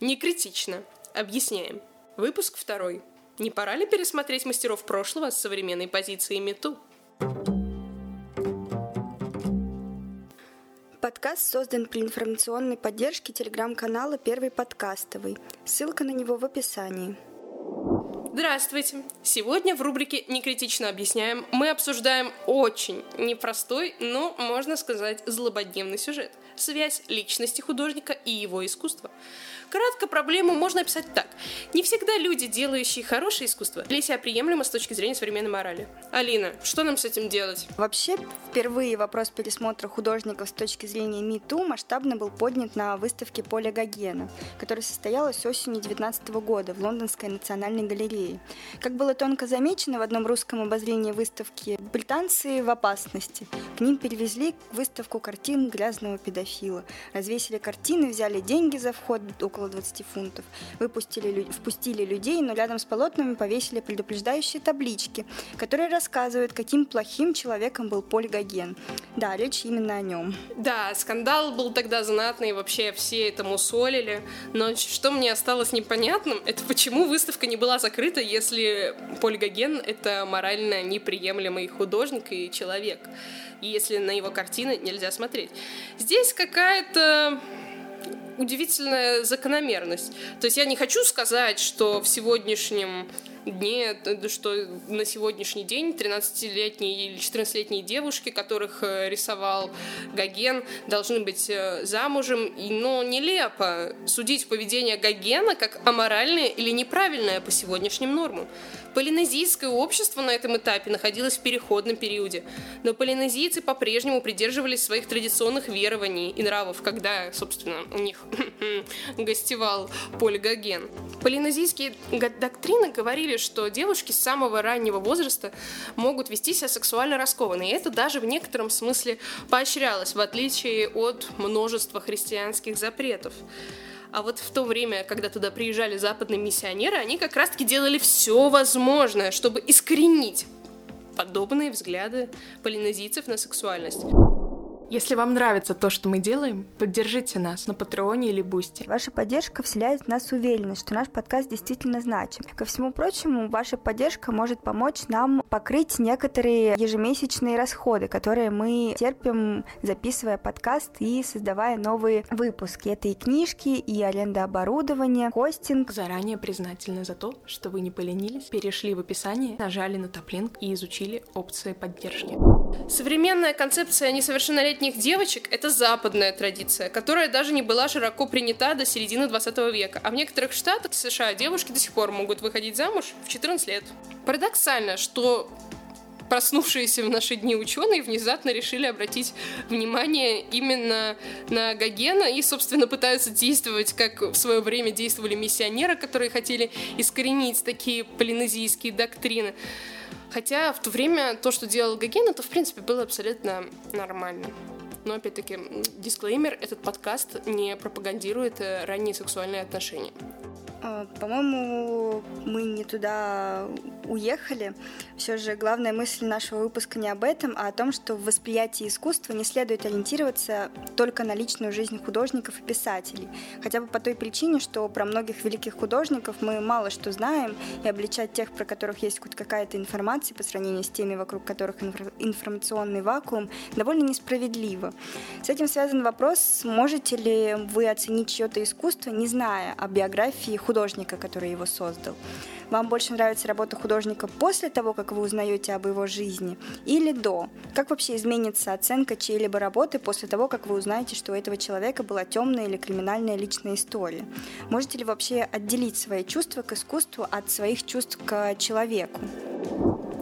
Не критично. Объясняем. Выпуск второй. Не пора ли пересмотреть мастеров прошлого с современной позиции мету? Подкаст создан при информационной поддержке телеграм-канала «Первый подкастовый». Ссылка на него в описании. Здравствуйте! Сегодня в рубрике «Некритично объясняем» мы обсуждаем очень непростой, но, можно сказать, злободневный сюжет – связь личности художника и его искусства – Кратко проблему можно описать так. Не всегда люди, делающие хорошее искусство, для себя приемлемо с точки зрения современной морали. Алина, что нам с этим делать? Вообще, впервые вопрос пересмотра художников с точки зрения МИТУ масштабно был поднят на выставке Поля Гогена, которая состоялась осенью 2019 года в Лондонской национальной галерее. Как было тонко замечено в одном русском обозрении выставки, британцы в опасности. К ним перевезли выставку картин грязного педофила. Развесили картины, взяли деньги за вход, около около 20 фунтов. Выпустили, впустили людей, но рядом с полотнами повесили предупреждающие таблички, которые рассказывают, каким плохим человеком был Поль Гоген. Да, речь именно о нем. Да, скандал был тогда знатный, вообще все это мусолили. Но что мне осталось непонятным, это почему выставка не была закрыта, если Поль Гоген — это морально неприемлемый художник и человек. Если на его картины нельзя смотреть. Здесь какая-то удивительная закономерность. То есть я не хочу сказать, что в сегодняшнем дне, что на сегодняшний день 13-летние или 14-летние девушки, которых э, рисовал Гоген, должны быть э, замужем. Но нелепо судить поведение Гогена как аморальное или неправильное по сегодняшним нормам. Полинезийское общество на этом этапе находилось в переходном периоде, но полинезийцы по-прежнему придерживались своих традиционных верований и нравов, когда, собственно, у них гостевал Поль Гоген. Полинезийские доктрины говорили, что девушки с самого раннего возраста могут вести себя сексуально раскованно, и это даже в некотором смысле поощрялось, в отличие от множества христианских запретов. А вот в то время, когда туда приезжали западные миссионеры, они как раз-таки делали все возможное, чтобы искоренить подобные взгляды полинезийцев на сексуальность. Если вам нравится то, что мы делаем, поддержите нас на Патреоне или Бусти. Ваша поддержка вселяет в нас уверенность, что наш подкаст действительно значим. Ко всему прочему, ваша поддержка может помочь нам покрыть некоторые ежемесячные расходы, которые мы терпим, записывая подкаст и создавая новые выпуски. Это и книжки, и аренда оборудования, хостинг. Заранее признательны за то, что вы не поленились, перешли в описание, нажали на Taplink и изучили опции поддержки. Современная концепция несовершеннолетних летних девочек – это западная традиция, которая даже не была широко принята до середины 20 века. А в некоторых штатах США девушки до сих пор могут выходить замуж в 14 лет. Парадоксально, что проснувшиеся в наши дни ученые внезапно решили обратить внимание именно на Гогена и, собственно, пытаются действовать, как в свое время действовали миссионеры, которые хотели искоренить такие полинезийские доктрины. Хотя в то время то, что делал Гоген, это, в принципе, было абсолютно нормально. Но, опять-таки, дисклеймер, этот подкаст не пропагандирует э, ранние сексуальные отношения. А, по-моему, мы не туда уехали. Все же главная мысль нашего выпуска не об этом, а о том, что в восприятии искусства не следует ориентироваться только на личную жизнь художников и писателей. Хотя бы по той причине, что про многих великих художников мы мало что знаем, и обличать тех, про которых есть хоть какая-то информация по сравнению с теми, вокруг которых информационный вакуум, довольно несправедливо. С этим связан вопрос, можете ли вы оценить чье-то искусство, не зная о биографии художника, который его создал. Вам больше нравится работа художника после того, как вы узнаете об его жизни, или до? Как вообще изменится оценка чьей-либо работы после того, как вы узнаете, что у этого человека была темная или криминальная личная история? Можете ли вообще отделить свои чувства к искусству от своих чувств к человеку?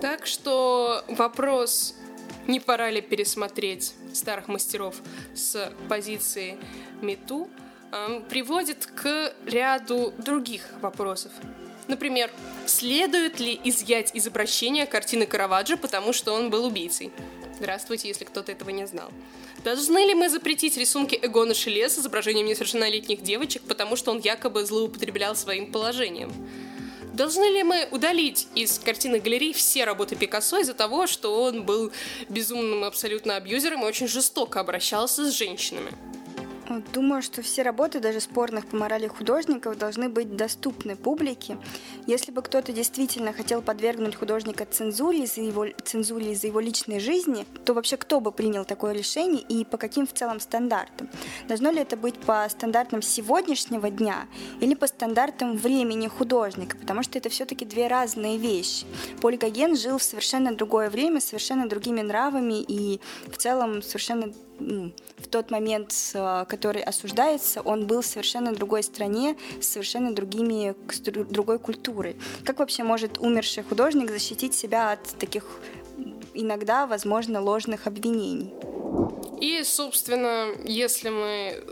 Так что вопрос не пора ли пересмотреть старых мастеров с позиции мету приводит к ряду других вопросов. Например, следует ли изъять из обращения картины Караваджо, потому что он был убийцей? Здравствуйте, если кто-то этого не знал. Должны ли мы запретить рисунки Эгона Шеле с изображением несовершеннолетних девочек, потому что он якобы злоупотреблял своим положением? Должны ли мы удалить из картины галереи все работы Пикассо из-за того, что он был безумным абсолютно абьюзером и очень жестоко обращался с женщинами? Думаю, что все работы, даже спорных по морали художников, должны быть доступны публике. Если бы кто-то действительно хотел подвергнуть художника цензуре из-за его, цензуре из-за его личной жизни, то вообще кто бы принял такое решение и по каким в целом стандартам? Должно ли это быть по стандартам сегодняшнего дня или по стандартам времени художника? Потому что это все-таки две разные вещи. Поль Гоген жил в совершенно другое время, совершенно другими нравами и в целом совершенно в тот момент, э, который осуждается, он был в совершенно другой стране, с совершенно другими, другой культурой. Как вообще может умерший художник защитить себя от таких иногда, возможно, ложных обвинений? И, собственно, если мы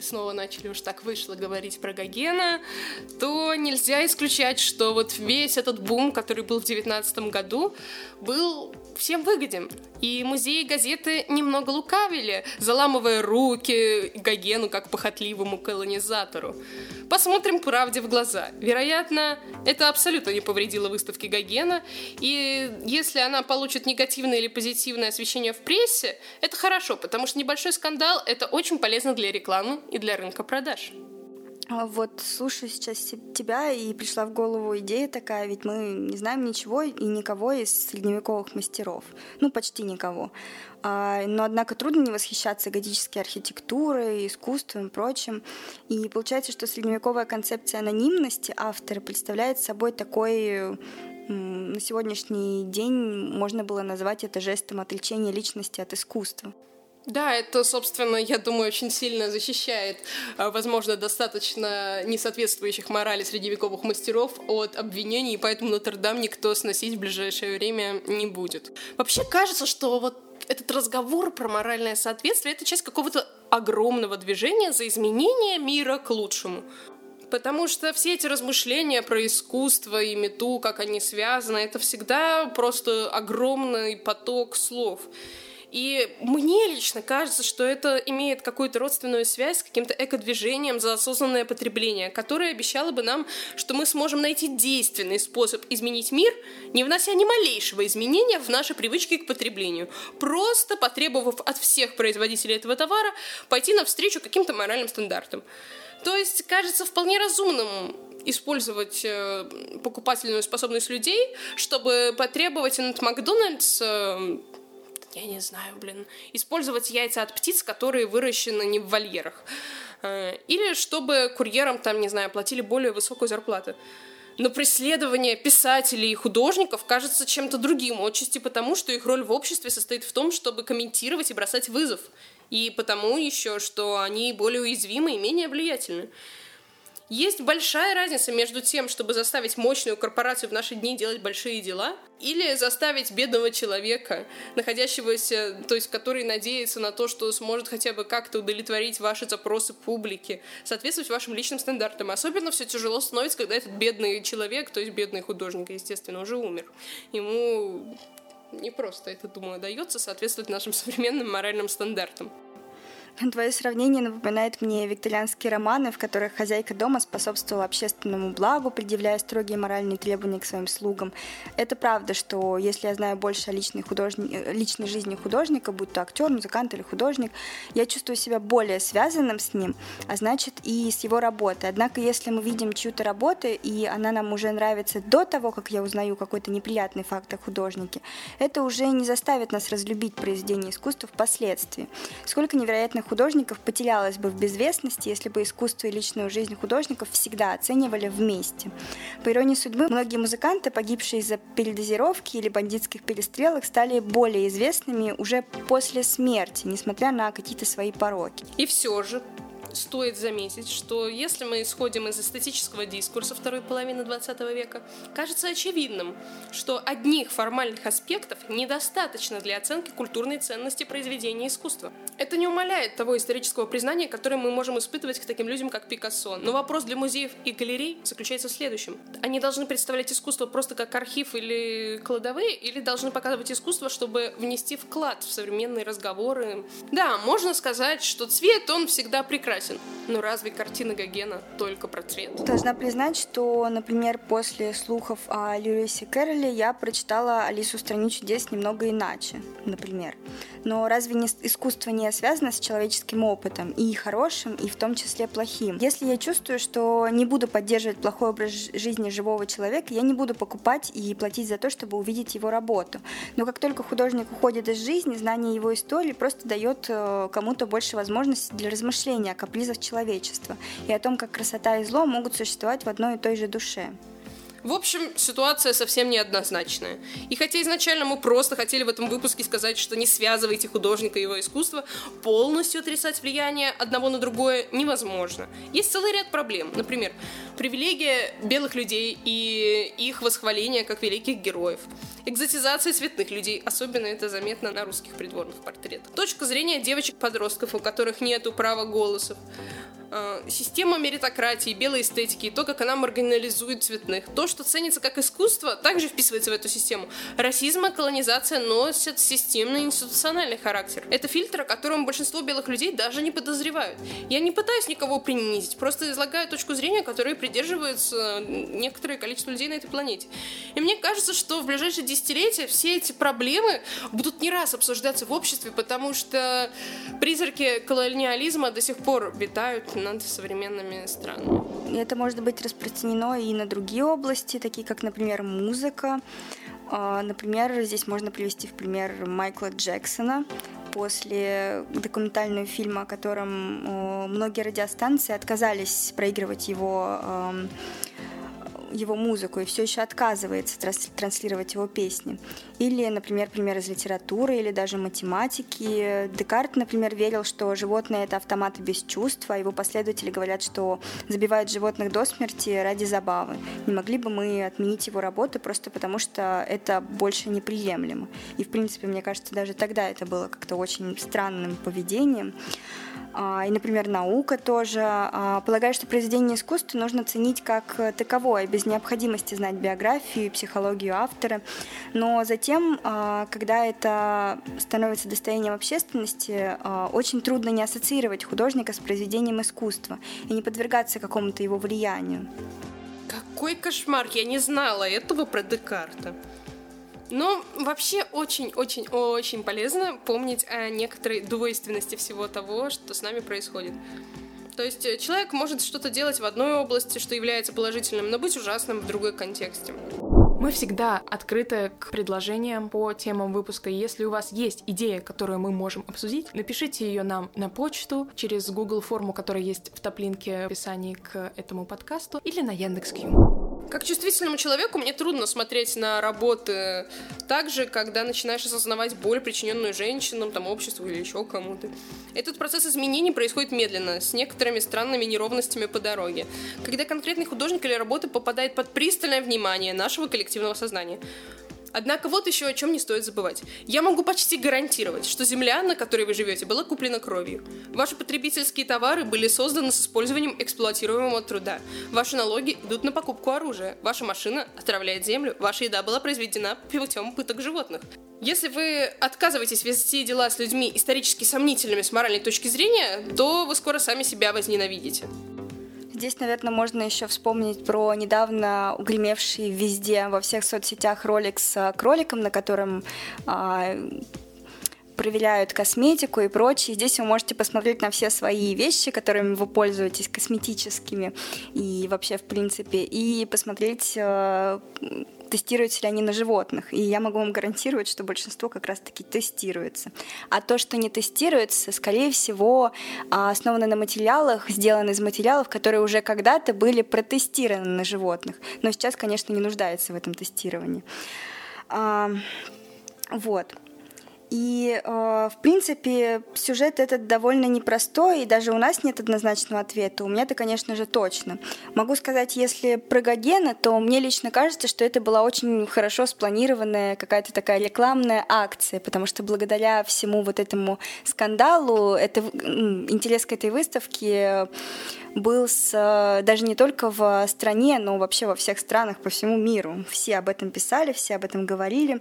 снова начали уж так вышло говорить про Гогена, то нельзя исключать, что вот весь этот бум, который был в девятнадцатом году, был всем выгоден. И музеи и газеты немного лукавили, заламывая руки Гогену как похотливому колонизатору. Посмотрим правде в глаза. Вероятно, это абсолютно не повредило выставке Гогена, и если она получит негативное или позитивное освещение в прессе, это хорошо, потому что небольшой скандал — это очень полезно для рекламы и для рынка продаж. А вот слушаю сейчас тебя, и пришла в голову идея такая, ведь мы не знаем ничего и никого из средневековых мастеров. Ну, почти никого. А, но, однако, трудно не восхищаться готической архитектурой, искусством и прочим. И получается, что средневековая концепция анонимности автора представляет собой такой на сегодняшний день можно было назвать это жестом отречения личности от искусства. Да, это, собственно, я думаю, очень сильно защищает, а, возможно, достаточно несоответствующих морали средневековых мастеров от обвинений, и поэтому Нотр-Дам никто сносить в ближайшее время не будет. Вообще кажется, что вот этот разговор про моральное соответствие — это часть какого-то огромного движения за изменение мира к лучшему. Потому что все эти размышления про искусство и мету, как они связаны, это всегда просто огромный поток слов. И мне лично кажется, что это имеет какую-то родственную связь с каким-то эко-движением за осознанное потребление, которое обещало бы нам, что мы сможем найти действенный способ изменить мир, не внося ни малейшего изменения в наши привычки к потреблению, просто потребовав от всех производителей этого товара пойти навстречу каким-то моральным стандартам. То есть кажется вполне разумным использовать э, покупательную способность людей, чтобы потребовать от Макдональдс я не знаю, блин, использовать яйца от птиц, которые выращены не в вольерах. Э, или чтобы курьерам там, не знаю, платили более высокую зарплату. Но преследование писателей и художников кажется чем-то другим, отчасти потому, что их роль в обществе состоит в том, чтобы комментировать и бросать вызов. И потому еще, что они более уязвимы и менее влиятельны. Есть большая разница между тем, чтобы заставить мощную корпорацию в наши дни делать большие дела, или заставить бедного человека, находящегося, то есть который надеется на то, что сможет хотя бы как-то удовлетворить ваши запросы публики, соответствовать вашим личным стандартам. Особенно все тяжело становится, когда этот бедный человек, то есть бедный художник, естественно, уже умер. Ему не просто это, думаю, дается соответствовать нашим современным моральным стандартам. Твое сравнение напоминает мне викторианские романы, в которых хозяйка дома способствовала общественному благу, предъявляя строгие моральные требования к своим слугам. Это правда, что если я знаю больше о личной, художни... личной жизни художника, будь то актер, музыкант или художник, я чувствую себя более связанным с ним, а значит и с его работой. Однако, если мы видим чью-то работу, и она нам уже нравится до того, как я узнаю какой-то неприятный факт о художнике, это уже не заставит нас разлюбить произведение искусства впоследствии. Сколько невероятных художников потерялась бы в безвестности, если бы искусство и личную жизнь художников всегда оценивали вместе. По иронии судьбы, многие музыканты, погибшие из-за передозировки или бандитских перестрелок, стали более известными уже после смерти, несмотря на какие-то свои пороки. И все же, стоит заметить, что если мы исходим из эстетического дискурса второй половины 20 века, кажется очевидным, что одних формальных аспектов недостаточно для оценки культурной ценности произведения искусства. Это не умаляет того исторического признания, которое мы можем испытывать к таким людям, как Пикассо. Но вопрос для музеев и галерей заключается в следующем. Они должны представлять искусство просто как архив или кладовые, или должны показывать искусство, чтобы внести вклад в современные разговоры. Да, можно сказать, что цвет, он всегда прекрасен. Но разве картина Гогена только про цвет? Должна признать, что, например, после слухов о Льюисе Кэрроле я прочитала «Алису в стране чудес» немного иначе, например. Но разве не искусство не связано с человеческим опытом, и хорошим, и в том числе плохим? Если я чувствую, что не буду поддерживать плохой образ жизни живого человека, я не буду покупать и платить за то, чтобы увидеть его работу. Но как только художник уходит из жизни, знание его истории просто дает э, кому-то больше возможностей для размышления о капризах человечества и о том, как красота и зло могут существовать в одной и той же душе. В общем, ситуация совсем неоднозначная. И хотя изначально мы просто хотели в этом выпуске сказать, что не связывайте художника и его искусство, полностью отрицать влияние одного на другое невозможно. Есть целый ряд проблем. Например, привилегия белых людей и их восхваление как великих героев. Экзотизация цветных людей, особенно это заметно на русских придворных портретах. Точка зрения девочек-подростков, у которых нету права голосов. Э, система меритократии, белой эстетики, то, как она маргинализует цветных, то, что ценится как искусство, также вписывается в эту систему. Расизм и колонизация носят системный институциональный характер. Это фильтр, о котором большинство белых людей даже не подозревают. Я не пытаюсь никого принизить, просто излагаю точку зрения, которой придерживаются некоторое количество людей на этой планете. И мне кажется, что в ближайшие десятилетия все эти проблемы будут не раз обсуждаться в обществе, потому что призраки колониализма до сих пор витают над современными странами. Это может быть распространено и на другие области, такие как, например, музыка. А, например, здесь можно привести в пример Майкла Джексона. После документального фильма, о котором многие радиостанции отказались проигрывать его его музыку и все еще отказывается транслировать его песни. Или, например, пример из литературы или даже математики. Декарт, например, верил, что животные — это автоматы без чувства, а его последователи говорят, что забивают животных до смерти ради забавы. Не могли бы мы отменить его работу просто потому, что это больше неприемлемо. И, в принципе, мне кажется, даже тогда это было как-то очень странным поведением. А, и, например, наука тоже. А, полагаю, что произведение искусства нужно ценить как таковое, без необходимости знать биографию и психологию автора. Но затем, а, когда это становится достоянием общественности, очень трудно не ассоциировать художника с произведением искусства и не подвергаться какому-то его влиянию. Какой кошмар! Я не знала этого про Декарта. Но вообще очень-очень-очень полезно помнить о некоторой двойственности всего того, что с нами происходит. То есть э, человек может что-то делать в одной области, что является положительным, но быть ужасным в другой контексте. Мы всегда открыты к предложениям по темам выпуска. Если у вас есть идея, которую мы можем обсудить, напишите ее нам на почту через Google форму, которая есть в топлинке в описании к этому подкасту, или на Яндекс.Кью. Как чувствительному человеку мне трудно смотреть на работы так же, когда начинаешь осознавать боль, причиненную женщинам, там, обществу или еще кому-то. Этот процесс изменений происходит медленно, с некоторыми странными неровностями по дороге. Когда конкретный художник или работа попадает под пристальное внимание нашего коллективного сознания. Однако вот еще о чем не стоит забывать. Я могу почти гарантировать, что земля, на которой вы живете, была куплена кровью. Ваши потребительские товары были созданы с использованием эксплуатируемого труда. Ваши налоги идут на покупку оружия. Ваша машина отравляет землю. Ваша еда была произведена путем пыток животных. Если вы отказываетесь вести дела с людьми исторически сомнительными с моральной точки зрения, то вы скоро сами себя возненавидите. Здесь, наверное, можно еще вспомнить про недавно угремевший везде во всех соцсетях ролик с кроликом, на котором а, проверяют косметику и прочее. Здесь вы можете посмотреть на все свои вещи, которыми вы пользуетесь, косметическими и вообще в принципе, и посмотреть э, тестируются ли они на животных. И я могу вам гарантировать, что большинство как раз-таки тестируется. А то, что не тестируется, скорее всего, а, основано на материалах, сделано из материалов, которые уже когда-то были протестированы на животных. Но сейчас, конечно, не нуждается в этом тестировании. А, вот. И, э, в принципе, сюжет этот довольно непростой, и даже у нас нет однозначного ответа. У меня-то, конечно же, точно. Могу сказать, если про Гогена, то мне лично кажется, что это была очень хорошо спланированная какая-то такая рекламная акция, потому что благодаря всему вот этому скандалу, это, интерес к этой выставке был с, даже не только в стране, но вообще во всех странах по всему миру. Все об этом писали, все об этом говорили.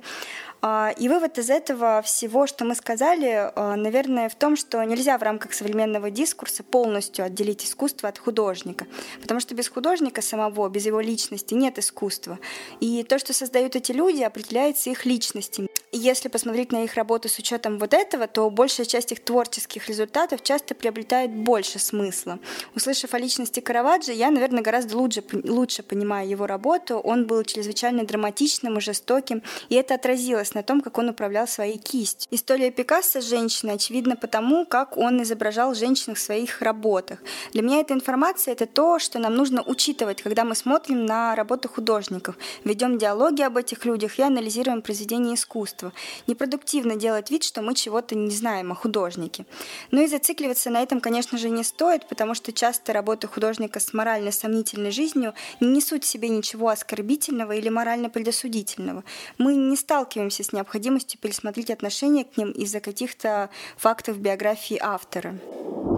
А, и вывод из этого всего, что мы сказали, а, наверное, в том, что нельзя в рамках современного дискурса полностью отделить искусство от художника, потому что без художника самого, без его личности нет искусства. И то, что создают эти люди, определяется их личностями. Если посмотреть на их работу с учетом вот этого, то большая часть их творческих результатов часто приобретает больше смысла. Услышав о личности Караваджо, я, наверное, гораздо лучше, лучше понимаю его работу. Он был чрезвычайно драматичным и жестоким, и это отразилось на том, как он управлял своей кистью. История Пикассо женщины очевидна потому, как он изображал женщин в своих работах. Для меня эта информация — это то, что нам нужно учитывать, когда мы смотрим на работу художников, ведем диалоги об этих людях и анализируем произведения искусства. Непродуктивно делать вид, что мы чего-то не знаем о художнике. Но и зацикливаться на этом, конечно же, не стоит, потому что часто работы художника с морально сомнительной жизнью не несут в себе ничего оскорбительного или морально предосудительного. Мы не сталкиваемся с необходимостью пересмотреть отношение к ним из-за каких-то фактов биографии автора.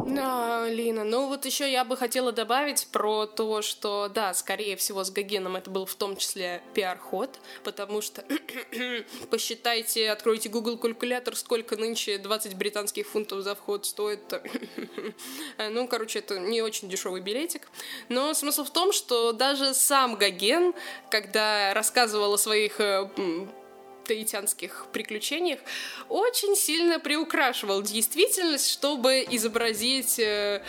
Да, Лина, ну вот еще я бы хотела добавить про то, что, да, скорее всего, с Гогеном это был в том числе пиар-ход, потому что посчитайте, откройте Google калькулятор, сколько нынче 20 британских фунтов за вход стоит. ну, короче, это не очень дешевый билетик. Но смысл в том, что даже сам Гоген, когда рассказывал о своих э, таитянских приключениях, очень сильно приукрашивал действительность, чтобы изобразить э,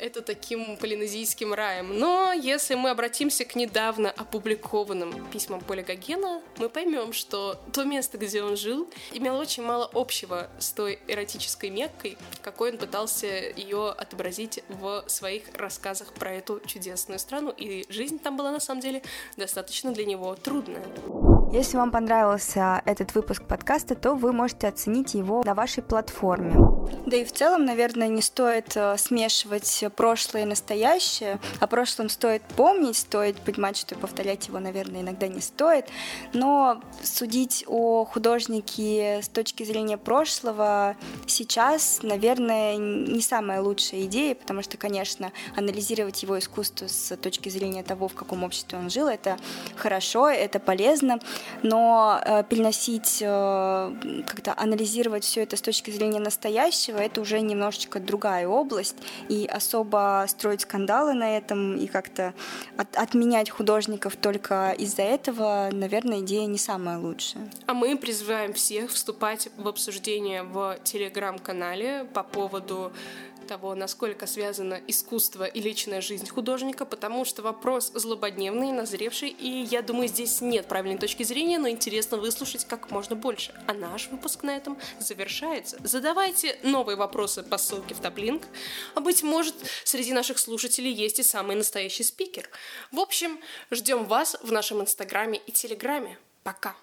это таким полинезийским раем. Но если мы обратимся к недавно опубликованным письмам Поля Гогена, мы поймем, что то место, где он жил, имело очень мало общего с той эротической Меккой, какой он пытался ее отобразить в своих рассказах про эту чудесную страну. И жизнь там была на самом деле достаточно для него трудная. Если вам понравился этот выпуск подкаста, то вы можете оценить его на вашей платформе. Да и в целом, наверное, не стоит э, смешивать прошлое и настоящее. О прошлом стоит помнить, стоит понимать, что повторять его, наверное, иногда не стоит. Но судить о художнике с точки зрения прошлого сейчас, наверное, не самая лучшая идея, потому что, конечно, анализировать его искусство с точки зрения того, в каком обществе он жил, это хорошо, это полезно, но э, переносить, э, как-то анализировать все это с точки зрения настоящего, это уже немножечко другая область, и особо строить скандалы на этом и как-то от, отменять художников только из-за этого, наверное, идея не самая лучшая. А мы призываем всех вступать в обсуждение в телеграм-канале по поводу того, насколько связано искусство и личная жизнь художника, потому что вопрос злободневный, назревший, и я думаю, здесь нет правильной точки зрения, но интересно выслушать как можно больше. А наш выпуск на этом завершается. Задавайте новые вопросы по ссылке в топлинк, а быть может, среди наших слушателей есть и самый настоящий спикер. В общем, ждем вас в нашем инстаграме и телеграме. Пока!